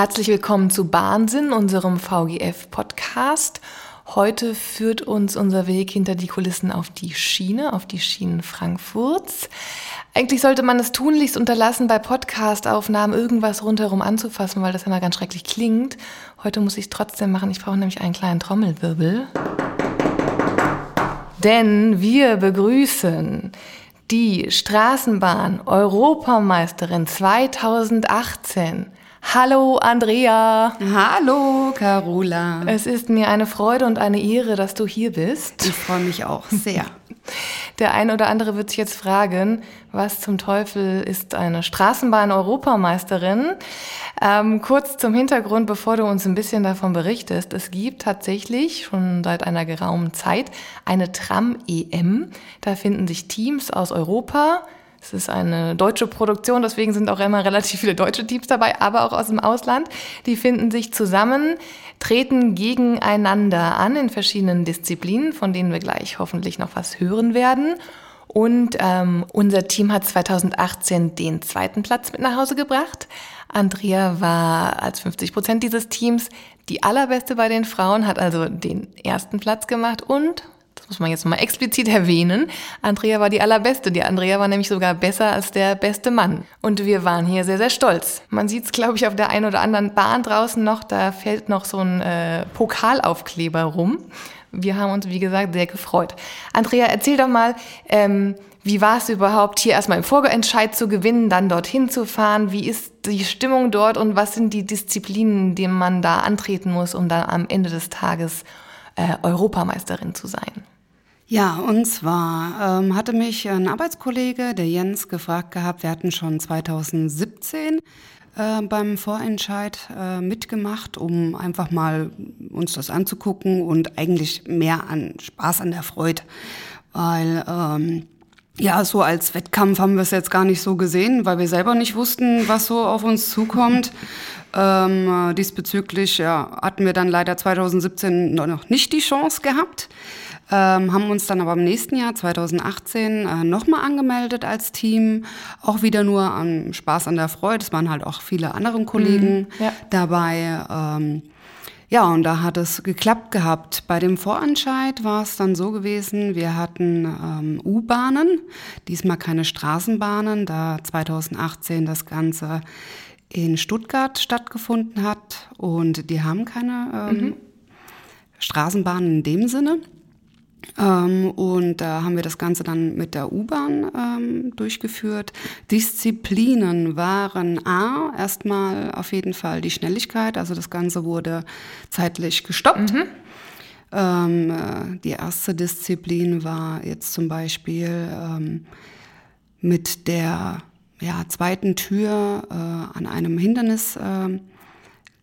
Herzlich willkommen zu Bahnsinn, unserem VGF-Podcast. Heute führt uns unser Weg hinter die Kulissen auf die Schiene, auf die Schienen Frankfurts. Eigentlich sollte man es tunlichst unterlassen, bei Podcast-Aufnahmen irgendwas rundherum anzufassen, weil das immer ganz schrecklich klingt. Heute muss ich es trotzdem machen. Ich brauche nämlich einen kleinen Trommelwirbel. Denn wir begrüßen die Straßenbahn Europameisterin 2018. Hallo Andrea. Hallo Carola. Es ist mir eine Freude und eine Ehre, dass du hier bist. Ich freue mich auch sehr. Der eine oder andere wird sich jetzt fragen, was zum Teufel ist eine Straßenbahn-Europameisterin? Ähm, kurz zum Hintergrund, bevor du uns ein bisschen davon berichtest. Es gibt tatsächlich schon seit einer geraumen Zeit eine Tram-EM. Da finden sich Teams aus Europa, es ist eine deutsche Produktion, deswegen sind auch immer relativ viele deutsche Teams dabei, aber auch aus dem Ausland. Die finden sich zusammen, treten gegeneinander an in verschiedenen Disziplinen, von denen wir gleich hoffentlich noch was hören werden. Und ähm, unser Team hat 2018 den zweiten Platz mit nach Hause gebracht. Andrea war als 50 Prozent dieses Teams die allerbeste bei den Frauen, hat also den ersten Platz gemacht und muss man jetzt mal explizit erwähnen, Andrea war die allerbeste. Die Andrea war nämlich sogar besser als der beste Mann. Und wir waren hier sehr, sehr stolz. Man sieht es, glaube ich, auf der einen oder anderen Bahn draußen noch, da fällt noch so ein äh, Pokalaufkleber rum. Wir haben uns, wie gesagt, sehr gefreut. Andrea, erzähl doch mal, ähm, wie war es überhaupt, hier erstmal im Vorentscheid zu gewinnen, dann dorthin zu fahren? Wie ist die Stimmung dort und was sind die Disziplinen, denen man da antreten muss, um dann am Ende des Tages äh, Europameisterin zu sein? Ja, und zwar ähm, hatte mich ein Arbeitskollege, der Jens, gefragt gehabt, wir hatten schon 2017 äh, beim Vorentscheid äh, mitgemacht, um einfach mal uns das anzugucken und eigentlich mehr an Spaß an der Freude. Weil ähm, ja, so als Wettkampf haben wir es jetzt gar nicht so gesehen, weil wir selber nicht wussten, was so auf uns zukommt. Ähm, diesbezüglich ja, hatten wir dann leider 2017 noch nicht die Chance gehabt ähm, haben uns dann aber im nächsten Jahr, 2018, äh, nochmal angemeldet als Team. Auch wieder nur am Spaß an der Freude. Es waren halt auch viele andere Kollegen mhm, ja. dabei. Ähm, ja, und da hat es geklappt gehabt. Bei dem Vorentscheid war es dann so gewesen, wir hatten ähm, U-Bahnen, diesmal keine Straßenbahnen, da 2018 das Ganze in Stuttgart stattgefunden hat und die haben keine ähm, mhm. Straßenbahnen in dem Sinne. Ähm, und da haben wir das Ganze dann mit der U-Bahn ähm, durchgeführt. Disziplinen waren A, erstmal auf jeden Fall die Schnelligkeit, also das Ganze wurde zeitlich gestoppt. Mhm. Ähm, äh, die erste Disziplin war jetzt zum Beispiel ähm, mit der ja, zweiten Tür äh, an einem Hindernis äh,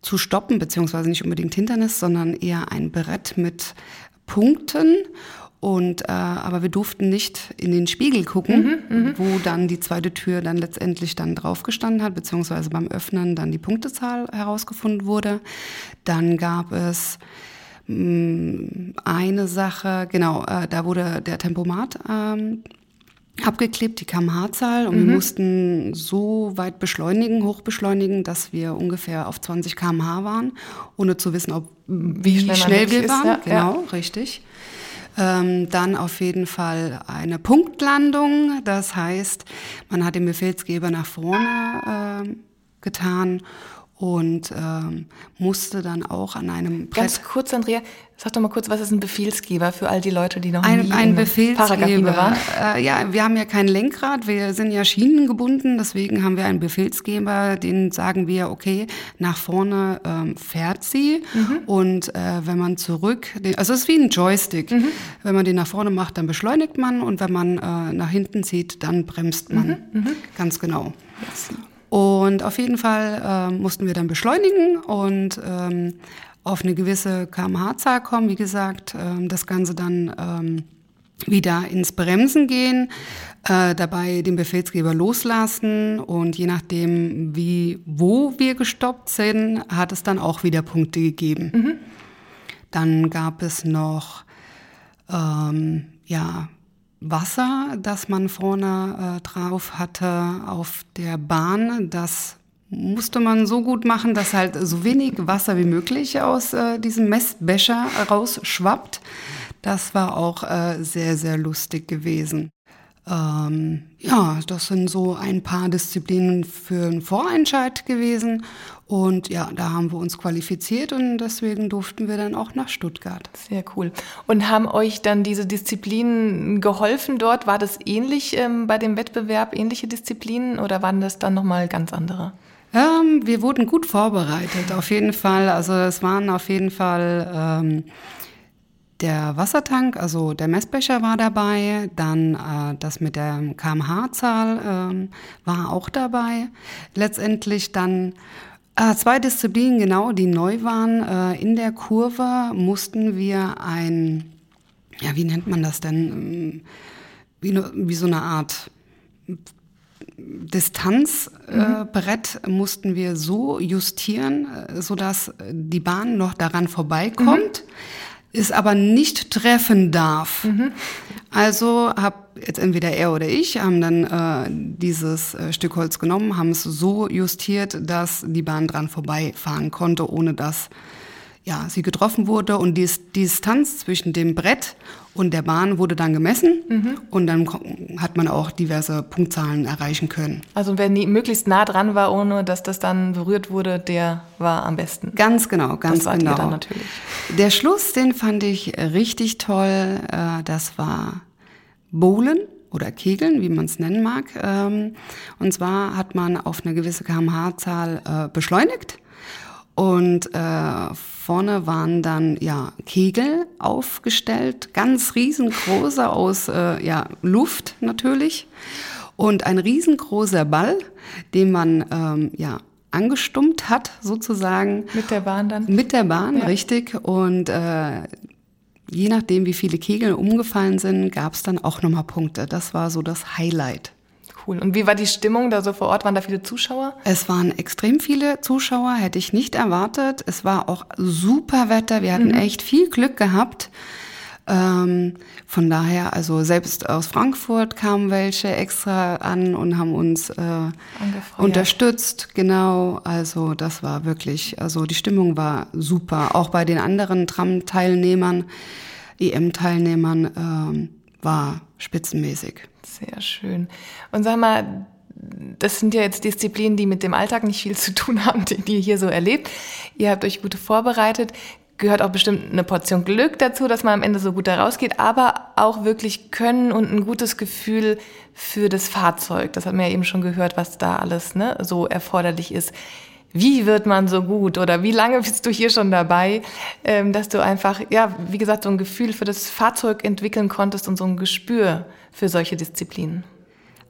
zu stoppen, beziehungsweise nicht unbedingt Hindernis, sondern eher ein Brett mit Punkten. Und äh, aber wir durften nicht in den Spiegel gucken, mhm, mhm, wo dann die zweite Tür dann letztendlich dann draufgestanden hat, beziehungsweise beim Öffnen dann die Punktezahl herausgefunden wurde. Dann gab es mh, mm, eine Sache, genau, äh, da wurde der Tempomat ähm, abgeklebt, die kmh-Zahl, und mhm. wir mussten so weit beschleunigen, hochbeschleunigen, dass wir ungefähr auf 20 kmh waren, ohne zu wissen, ob wie, wie schnell wir waren. ja, genau, ja. richtig. Ähm, dann auf jeden Fall eine Punktlandung, das heißt, man hat den Befehlsgeber nach vorne äh, getan und ähm, musste dann auch an einem Brett Ganz kurz, Andrea, sag doch mal kurz, was ist ein Befehlsgeber für all die Leute, die noch ein, nie ein Befehlsgeber waren? Äh, ja, wir haben ja kein Lenkrad, wir sind ja schienengebunden, deswegen haben wir einen Befehlsgeber, den sagen wir, okay, nach vorne ähm, fährt sie mhm. und äh, wenn man zurück, also es ist wie ein Joystick, mhm. wenn man den nach vorne macht, dann beschleunigt man und wenn man äh, nach hinten zieht, dann bremst man, mhm. mhm. ganz genau. Yes. Und auf jeden Fall äh, mussten wir dann beschleunigen und ähm, auf eine gewisse kmh-Zahl kommen. Wie gesagt, ähm, das Ganze dann ähm, wieder ins Bremsen gehen, äh, dabei den Befehlsgeber loslassen und je nachdem, wie, wo wir gestoppt sind, hat es dann auch wieder Punkte gegeben. Mhm. Dann gab es noch ähm, ja, Wasser, das man vorne äh, drauf hatte auf der Bahn, das musste man so gut machen, dass halt so wenig Wasser wie möglich aus äh, diesem Messbecher rausschwappt. Das war auch äh, sehr, sehr lustig gewesen. Ähm, ja, das sind so ein paar Disziplinen für einen Vorentscheid gewesen. Und ja, da haben wir uns qualifiziert und deswegen durften wir dann auch nach Stuttgart. Sehr cool. Und haben euch dann diese Disziplinen geholfen dort? War das ähnlich ähm, bei dem Wettbewerb, ähnliche Disziplinen oder waren das dann nochmal ganz andere? Ähm, wir wurden gut vorbereitet, auf jeden Fall. Also es waren auf jeden Fall ähm, der Wassertank, also der Messbecher war dabei, dann äh, das mit der kmh-Zahl ähm, war auch dabei. Letztendlich dann äh, zwei Disziplinen genau, die neu waren. Äh, in der Kurve mussten wir ein, ja, wie nennt man das denn? Ähm, wie, wie so eine Art Distanzbrett äh, mhm. mussten wir so justieren, äh, sodass die Bahn noch daran vorbeikommt. Mhm es aber nicht treffen darf. Mhm. Also hab jetzt entweder er oder ich haben dann äh, dieses äh, Stück Holz genommen, haben es so justiert, dass die Bahn dran vorbeifahren konnte, ohne dass ja, sie getroffen wurde und die, die Distanz zwischen dem Brett und der Bahn wurde dann gemessen mhm. und dann hat man auch diverse Punktzahlen erreichen können. Also wer nie, möglichst nah dran war, ohne dass das dann berührt wurde, der war am besten. Ganz genau, ganz das genau. Dann natürlich. Der Schluss, den fand ich richtig toll. Äh, das war Bowlen oder Kegeln, wie man es nennen mag. Ähm, und zwar hat man auf eine gewisse kmh-Zahl äh, beschleunigt und äh, vorne waren dann ja Kegel aufgestellt, ganz riesengroße aus äh, ja, Luft natürlich. Und ein riesengroßer Ball, den man ähm, ja angestummt hat, sozusagen. Mit der Bahn dann? Mit der Bahn, ja. richtig. Und äh, je nachdem, wie viele Kegel umgefallen sind, gab es dann auch nochmal Punkte. Das war so das Highlight cool. Und wie war die Stimmung da so vor Ort? Waren da viele Zuschauer? Es waren extrem viele Zuschauer, hätte ich nicht erwartet. Es war auch super Wetter. Wir hatten mhm. echt viel Glück gehabt. Ähm, von daher, also selbst aus Frankfurt kamen welche extra an und haben uns äh, unterstützt. Genau, also das war wirklich, also die Stimmung war super. Auch bei den anderen Tram-Teilnehmern, EM-Teilnehmern ähm, war spitzenmäßig. Sehr schön. Und sag mal, das sind ja jetzt Disziplinen, die mit dem Alltag nicht viel zu tun haben, die, ihr hier so erlebt. Ihr habt euch gut vorbereitet. Gehört auch bestimmt eine Portion Glück dazu, dass man am Ende so gut da rausgeht, aber auch wirklich Können und ein gutes Gefühl für das Fahrzeug. Das hat man ja eben schon gehört, was da alles ne, so erforderlich ist wie wird man so gut oder wie lange bist du hier schon dabei, ähm, dass du einfach, ja, wie gesagt, so ein Gefühl für das Fahrzeug entwickeln konntest und so ein Gespür für solche Disziplinen?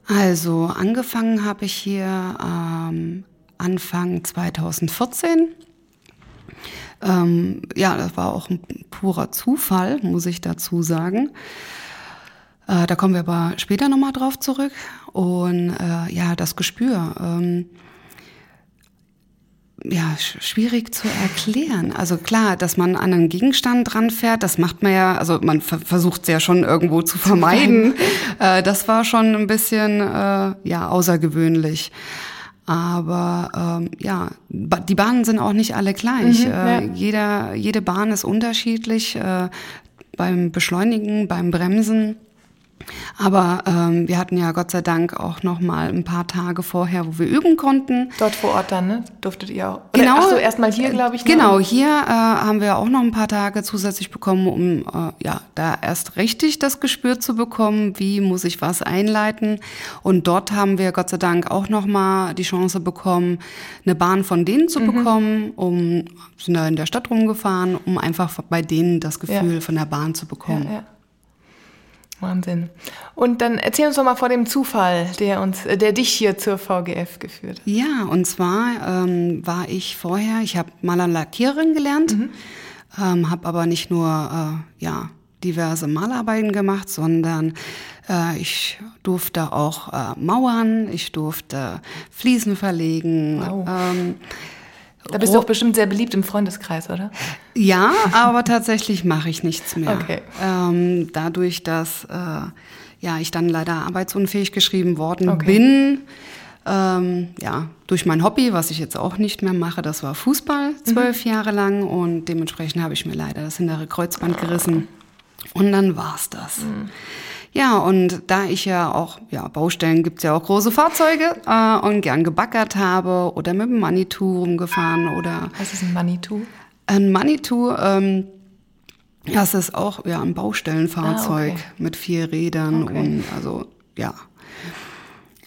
Also angefangen habe ich hier ähm, Anfang 2014. Ähm, ja, das war auch ein purer Zufall, muss ich dazu sagen. Äh, da kommen wir aber später nochmal drauf zurück. Und äh, ja, das Gespür. Ähm, ja, schwierig zu erklären. Also klar, dass man an einen Gegenstand dran fährt, das macht man ja, also man versucht es ja schon irgendwo zu vermeiden. Äh, das war schon ein bisschen äh, ja außergewöhnlich. Aber ähm, ja, die Bahnen sind auch nicht alle gleich. Mhm, ja. äh, jeder, jede Bahn ist unterschiedlich. Äh, beim Beschleunigen, beim Bremsen aber ähm, wir hatten ja Gott sei Dank auch noch mal ein paar Tage vorher, wo wir üben konnten. Dort vor Ort dann, ne? Durftet ihr auch? Oder, genau. Ach so, erstmal hier, glaube ich. Ne? Genau, hier äh, haben wir auch noch ein paar Tage zusätzlich bekommen, um äh, ja da erst richtig das Gespür zu bekommen, wie muss ich was einleiten. Und dort haben wir Gott sei Dank auch noch mal die Chance bekommen, eine Bahn von denen zu mhm. bekommen, um sind da in der Stadt rumgefahren, um einfach bei denen das Gefühl ja. von der Bahn zu bekommen. Ja, ja. Wahnsinn. Und dann erzähl uns doch mal vor dem Zufall, der uns, äh, der dich hier zur VGF geführt. Ja, und zwar ähm, war ich vorher, ich habe Maler Lackiererin gelernt, mhm. ähm, habe aber nicht nur äh, ja diverse Malarbeiten gemacht, sondern äh, ich durfte auch äh, mauern, ich durfte Fliesen verlegen. Wow. Ähm, da bist du auch bestimmt sehr beliebt im Freundeskreis, oder? Ja, aber tatsächlich mache ich nichts mehr. Okay. Ähm, dadurch, dass äh, ja, ich dann leider arbeitsunfähig geschrieben worden okay. bin, Ähm, ja, durch mein Hobby, was ich jetzt auch nicht mehr mache, das war Fußball zwölf mhm. Jahre lang und dementsprechend habe ich mir leider das hintere Kreuzband gerissen. Und dann war's das. Mhm. Ja, und da ich ja auch, ja, Baustellen gibt's ja auch große Fahrzeuge äh, und gern gebackert habe oder mit dem Manitou rumgefahren oder. Was ist ein Manitou? Ein Manitou, ähm, das ist auch ja ein Baustellenfahrzeug ah, okay. mit vier Rädern okay. und also ja.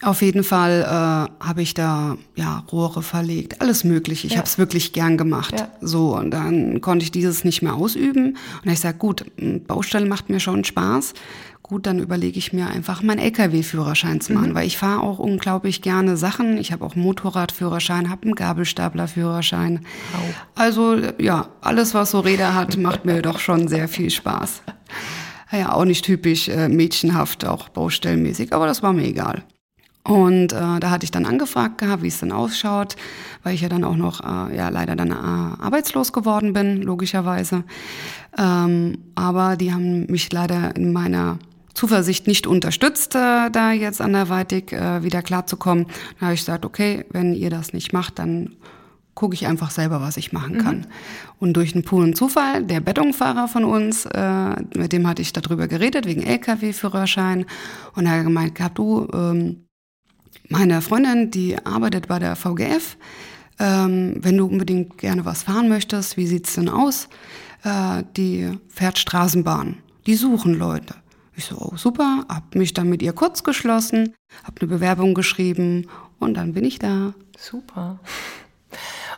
Auf jeden Fall äh, habe ich da ja Rohre verlegt, alles mögliche. Ich ja. habe es wirklich gern gemacht. Ja. So und dann konnte ich dieses nicht mehr ausüben und ich sage gut, Baustelle macht mir schon Spaß gut, dann überlege ich mir einfach meinen LKW-Führerschein zu machen, mhm. weil ich fahre auch unglaublich gerne Sachen. Ich habe auch Motorradführerschein, habe einen Gabelstaplerführerschein. Wow. Also ja, alles, was so Räder hat, macht mir doch schon sehr viel Spaß. Ja, auch nicht typisch äh, mädchenhaft, auch baustellenmäßig, aber das war mir egal. Und äh, da hatte ich dann angefragt gehabt, wie es denn ausschaut, weil ich ja dann auch noch, äh, ja, leider dann äh, arbeitslos geworden bin, logischerweise. Ähm, aber die haben mich leider in meiner Zuversicht nicht unterstützt, äh, da jetzt anderweitig äh, wieder klarzukommen. Da habe ich gesagt, okay, wenn ihr das nicht macht, dann gucke ich einfach selber, was ich machen kann. Mhm. Und durch einen puren Zufall, der Bettungfahrer von uns, äh, mit dem hatte ich darüber geredet, wegen LKW-Führerschein. Und er hat gemeint gehabt, du, ähm, meine Freundin, die arbeitet bei der VGF, ähm, wenn du unbedingt gerne was fahren möchtest, wie sieht's denn aus? Äh, die fährt Straßenbahn. Die suchen Leute. Ich so, oh, super, hab mich dann mit ihr kurz geschlossen, hab eine Bewerbung geschrieben und dann bin ich da. Super.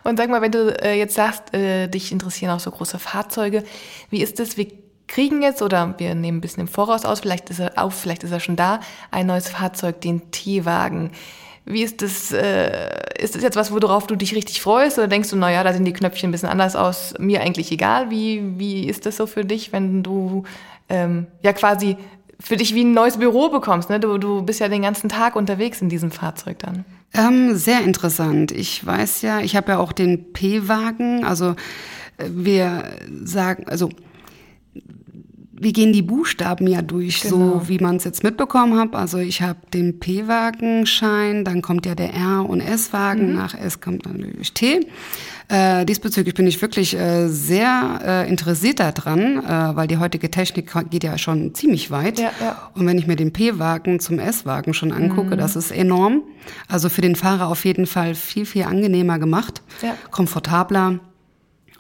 Und sag mal, wenn du äh, jetzt sagst, äh, dich interessieren auch so große Fahrzeuge, wie ist es? Wir kriegen jetzt oder wir nehmen ein bisschen im Voraus aus, vielleicht ist er auf, vielleicht ist er schon da, ein neues Fahrzeug, den T-Wagen. Wie ist das, äh, ist das jetzt was, worauf du dich richtig freust oder denkst du, naja, da sind die Knöpfchen ein bisschen anders aus, mir eigentlich egal? Wie, wie ist das so für dich, wenn du ähm, ja quasi für dich wie ein neues Büro bekommst. Ne? Du, du bist ja den ganzen Tag unterwegs in diesem Fahrzeug dann. Ähm, sehr interessant. Ich weiß ja, ich habe ja auch den P-Wagen. Also äh, wir sagen, also wir gehen die Buchstaben ja durch, genau. so wie man es jetzt mitbekommen hat. Also ich habe den P-Wagenschein, dann kommt ja der R- und S-Wagen, mhm. nach S kommt dann natürlich T. Äh, diesbezüglich bin ich wirklich äh, sehr äh, interessiert daran, äh, weil die heutige Technik geht ja schon ziemlich weit. Ja, ja. Und wenn ich mir den P-Wagen zum S-Wagen schon angucke, mhm. das ist enorm. Also für den Fahrer auf jeden Fall viel, viel angenehmer gemacht, ja. komfortabler.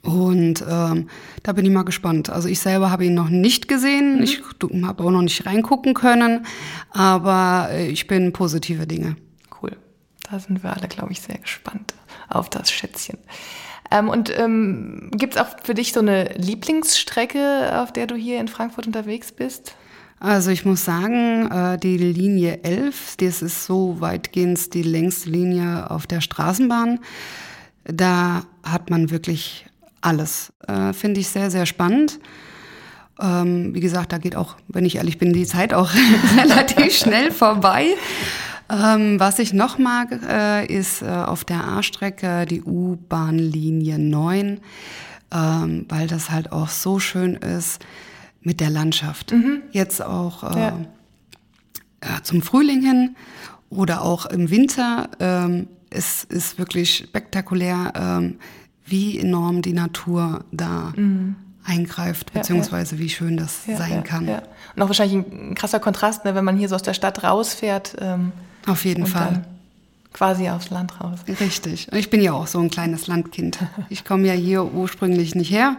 Und ähm, da bin ich mal gespannt. Also ich selber habe ihn noch nicht gesehen. Mhm. Ich habe auch noch nicht reingucken können. Aber äh, ich bin positive Dinge. Cool. Da sind wir alle, glaube ich, sehr gespannt auf das Schätzchen. Ähm, und ähm, gibt es auch für dich so eine Lieblingsstrecke, auf der du hier in Frankfurt unterwegs bist? Also ich muss sagen, äh, die Linie 11, das ist so weitgehend die längste Linie auf der Straßenbahn. Da hat man wirklich alles. Äh, Finde ich sehr, sehr spannend. Ähm, wie gesagt, da geht auch, wenn ich ehrlich bin, die Zeit auch relativ schnell vorbei. Ähm, was ich noch mag, äh, ist äh, auf der A-Strecke die U-Bahn-Linie 9, ähm, weil das halt auch so schön ist mit der Landschaft. Mhm. Jetzt auch äh, ja. zum Frühling hin oder auch im Winter. Ähm, es ist wirklich spektakulär, ähm, wie enorm die Natur da mhm eingreift, beziehungsweise ja, ja. wie schön das ja, sein kann. Und auch wahrscheinlich ein krasser Kontrast, ne, wenn man hier so aus der Stadt rausfährt. Ähm, auf jeden Fall. quasi aufs Land raus. Richtig. Ich bin ja auch so ein kleines Landkind. Ich komme ja hier ursprünglich nicht her.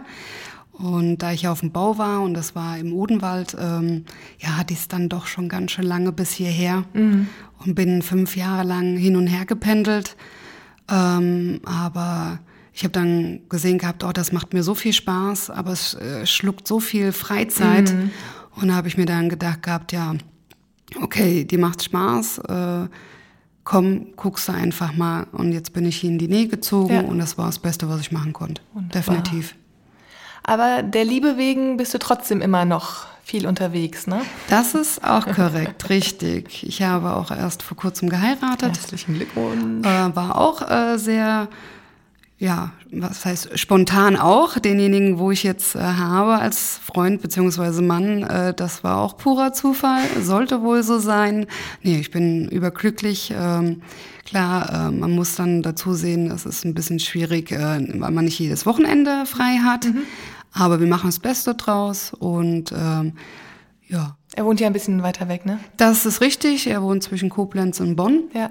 Und da ich auf dem Bau war und das war im Odenwald, ähm, ja, hatte ich es dann doch schon ganz schön lange bis hierher mhm. und bin fünf Jahre lang hin und her gependelt. Ähm, aber ich habe dann gesehen gehabt, oh, das macht mir so viel Spaß, aber es äh, schluckt so viel Freizeit. Mhm. Und da habe ich mir dann gedacht gehabt, ja, okay, die macht Spaß, äh, komm, guckst du einfach mal. Und jetzt bin ich hier in die Nähe gezogen ja. und das war das Beste, was ich machen konnte. Wunderbar. Definitiv. Aber der Liebe wegen bist du trotzdem immer noch viel unterwegs, ne? Das ist auch korrekt, richtig. Ich habe auch erst vor kurzem geheiratet. Herzlichen Glückwunsch. Äh, war auch äh, sehr ja, was heißt spontan auch, denjenigen, wo ich jetzt äh, habe als Freund beziehungsweise Mann, äh, das war auch purer Zufall, sollte wohl so sein. Nee, ich bin überglücklich. Ähm, klar, äh, man muss dann dazu sehen, es ist ein bisschen schwierig, äh, weil man nicht jedes Wochenende frei hat. Mhm. Aber wir machen das Beste draus und ähm, ja. Er wohnt ja ein bisschen weiter weg, ne? Das ist richtig. Er wohnt zwischen Koblenz und Bonn. Ja.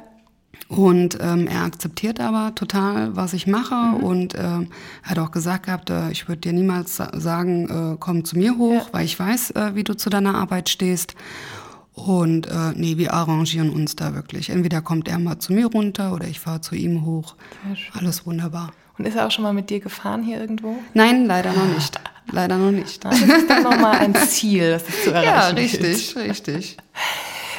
Und ähm, er akzeptiert aber total, was ich mache. Mhm. Und ähm, er hat auch gesagt gehabt, äh, ich würde dir niemals sagen, äh, komm zu mir hoch, ja. weil ich weiß, äh, wie du zu deiner Arbeit stehst. Und äh, nee, wir arrangieren uns da wirklich. Entweder kommt er mal zu mir runter oder ich fahre zu ihm hoch. Alles wunderbar. Und ist er auch schon mal mit dir gefahren hier irgendwo? Nein, leider noch nicht. Leider noch nicht. Das ist dann nochmal ein Ziel, das ist zu erreichen Ja, richtig, gilt. richtig.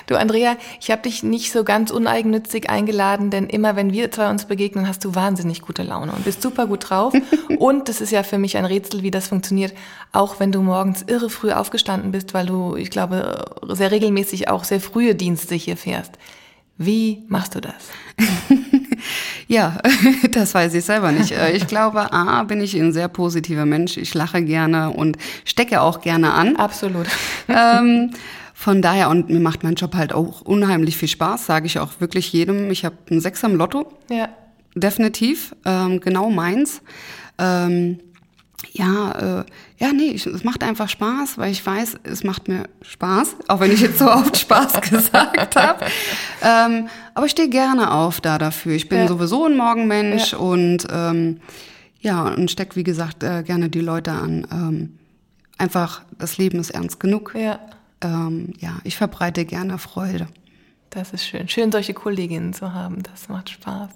Du Andrea, ich habe dich nicht so ganz uneigennützig eingeladen, denn immer wenn wir zwei uns begegnen, hast du wahnsinnig gute Laune und bist super gut drauf. und das ist ja für mich ein Rätsel, wie das funktioniert, auch wenn du morgens irre früh aufgestanden bist, weil du, ich glaube, sehr regelmäßig auch sehr frühe Dienste hier fährst. Wie machst du das? ja, das weiß ich selber nicht. Äh, ich glaube, A, bin ich ein sehr positiver Mensch. Ich lache gerne und stecke auch gerne an. Absolut. Ähm, von daher, und mir macht mein Job halt auch unheimlich viel Spaß, sage ich auch wirklich jedem. Ich habe einen Sechser im Lotto. Ja. Definitiv. Ähm, genau meins. Ähm, ja, äh, ja, nee, ich, es macht einfach Spaß, weil ich weiß, es macht mir Spaß, auch wenn ich jetzt so oft Spaß gesagt habe. Ähm, aber ich stehe gerne auf da dafür. Ich bin ja. sowieso ein Morgenmensch ja. und ähm, ja, und steck, wie gesagt, äh, gerne die Leute an. Ähm, einfach, das Leben ist ernst genug. Ja ähm, ja, ich verbreite gerne Freude. Das ist schön. Schön, solche Kolleginnen zu haben. Das macht Spaß.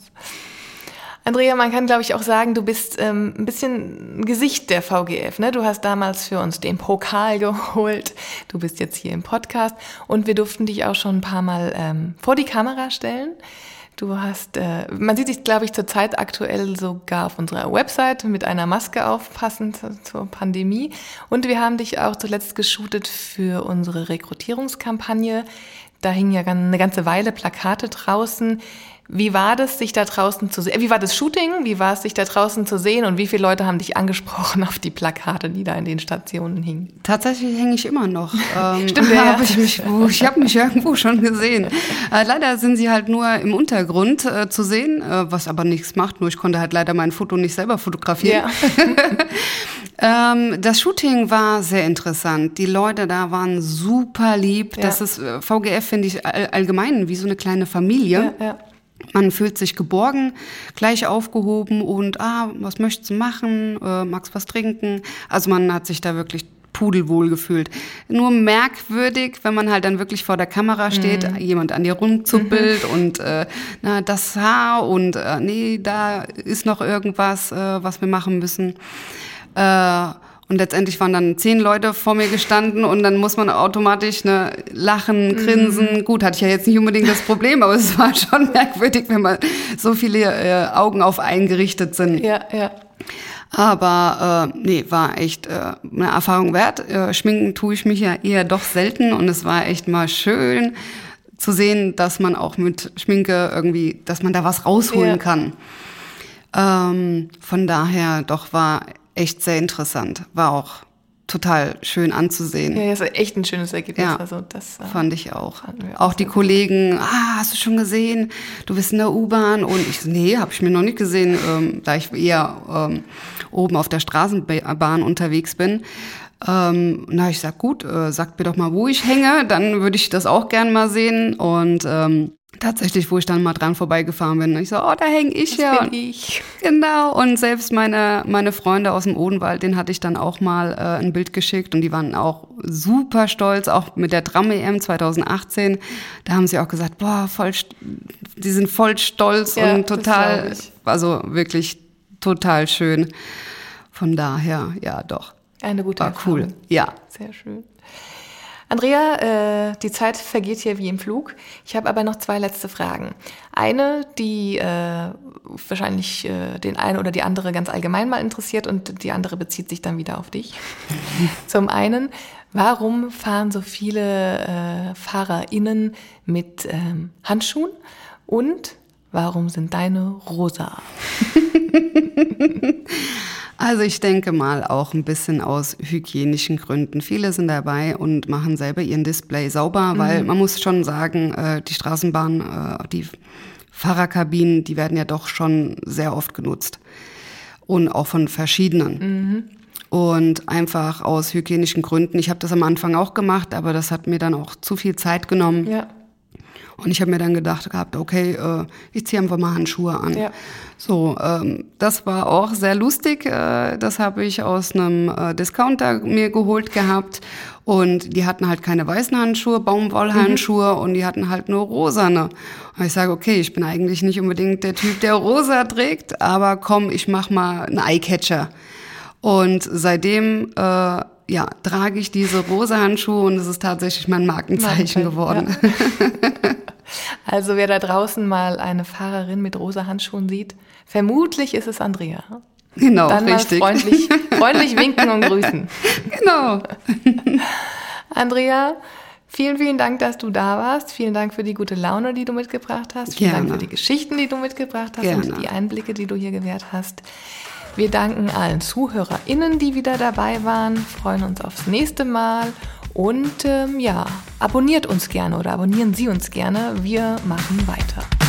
Andrea, man kann, glaube ich, auch sagen, du bist ähm, ein bisschen Gesicht der VGF. Ne? Du hast damals für uns den Pokal geholt. Du bist jetzt hier im Podcast und wir durften dich auch schon ein paar Mal ähm, vor die Kamera stellen. Du hast, äh, man sieht dich, glaube ich, zurzeit aktuell sogar auf unserer Website mit einer Maske auf, passend zur Pandemie. Und wir haben dich auch zuletzt geshootet für unsere Rekrutierungskampagne. Da hingen ja eine ganze Weile Plakate draußen. Wie war das, sich da draußen zu sehen? Wie war das Shooting? Wie war es, sich da draußen zu sehen? Und wie viele Leute haben dich angesprochen auf die Plakate, die da in den Stationen hingen? Tatsächlich hänge ich immer noch. Ähm, Stimmt, ja. Hab ich mich, ich habe mich irgendwo schon gesehen. Äh, leider sind sie halt nur im Untergrund äh, zu sehen, äh, was aber nichts macht. Nur ich konnte halt leider mein Foto nicht selber fotografieren. Ja. ähm, das Shooting war sehr interessant. Die Leute da waren super lieb. Ja. Das ist äh, VGF finde ich allgemein wie so eine kleine Familie. Ja, ja. Man fühlt sich geborgen, gleich aufgehoben und, ah, was möchtest du machen? Äh, magst was trinken? Also man hat sich da wirklich pudelwohl gefühlt. Nur merkwürdig, wenn man halt dann wirklich vor der Kamera steht, mhm. jemand an dir rumzuppelt mhm. und äh, na, das Haar und äh, nee, da ist noch irgendwas, äh, was wir machen müssen. Äh, und letztendlich waren dann zehn Leute vor mir gestanden und dann muss man automatisch ne, lachen, grinsen. Mhm. Gut, hatte ich ja jetzt nicht unbedingt das Problem, aber es war schon merkwürdig, wenn man so viele äh, Augen auf einen gerichtet sind. Ja, ja. Aber äh, nee, war echt äh, eine Erfahrung wert. Äh, schminken tue ich mich ja eher doch selten und es war echt mal schön zu sehen, dass man auch mit Schminke irgendwie, dass man da was rausholen ja. kann. Ähm, von daher doch war echt sehr interessant. War auch total schön anzusehen. Ja, das ist echt ein schönes Ergebnis. Ja, also das äh, fand ich auch. Auch die Kollegen, ah, hast du schon gesehen? Du bist in der U-Bahn und ich, nee, habe ich mir noch nicht gesehen, ähm, da ich eher ähm, oben auf der Straßenbahn unterwegs bin. Ähm, na, ich sag gut, äh, sagt mir doch mal, wo ich hänge, dann würde ich das auch gern mal sehen und ähm, tatsächlich, wo ich dann mal dran vorbeigefahren bin. Und ich so, oh, da hänge ich das ja. Bin ich. Genau. Und selbst meine, meine Freunde aus dem Odenwald, den hatte ich dann auch mal äh, ein Bild geschickt und die waren auch super stolz, auch mit der Tram-EM 2018. Da haben sie auch gesagt, boah, voll, die sind voll stolz ja, und total, also wirklich total schön. Von daher, ja, doch. Eine gute War Erfahrung. cool. Ja. Sehr schön. Andrea, äh, die Zeit vergeht hier wie im Flug. Ich habe aber noch zwei letzte Fragen. Eine, die äh, wahrscheinlich äh, den einen oder die andere ganz allgemein mal interessiert und die andere bezieht sich dann wieder auf dich. Zum einen, warum fahren so viele äh, FahrerInnen mit ähm, Handschuhen und warum sind deine rosa? Also ich denke mal auch ein bisschen aus hygienischen Gründen. Viele sind dabei und machen selber ihren Display sauber, mhm. weil man muss schon sagen, äh, die Straßenbahn, äh, die Fahrerkabinen, die werden ja doch schon sehr oft genutzt. Und auch von verschiedenen. Mhm. Und einfach aus hygienischen Gründen. Ich habe das am Anfang auch gemacht, aber das hat mir dann auch zu viel Zeit genommen. Ja. Und ich habe mir dann gedacht gehabt, okay, äh, ich ziehe einfach mal Handschuhe an. Ja. So, ähm, das war auch sehr lustig. Äh, das habe ich aus einem äh, Discounter mir geholt gehabt. Und die hatten halt keine weißen Handschuhe, Baumwollhandschuhe mhm. und die hatten halt nur rosane. Und ich sage, okay, ich bin eigentlich nicht unbedingt der Typ, der rosa trägt, aber komm, ich mach mal einen Eyecatcher. Und seitdem äh, ja, trage ich diese rosa Handschuhe und es ist tatsächlich mein Markenzeichen geworden. Ja. Also wer da draußen mal eine Fahrerin mit rosa Handschuhen sieht, vermutlich ist es Andrea. Genau, Dann richtig. Mal freundlich, freundlich winken und grüßen. Genau. Andrea, vielen, vielen Dank, dass du da warst. Vielen Dank für die gute Laune, die du mitgebracht hast. Vielen Gerne. Dank für die Geschichten, die du mitgebracht hast Gerne. und die Einblicke, die du hier gewährt hast. Wir danken allen ZuhörerInnen, die wieder dabei waren, freuen uns aufs nächste Mal und ähm, ja, abonniert uns gerne oder abonnieren Sie uns gerne. Wir machen weiter.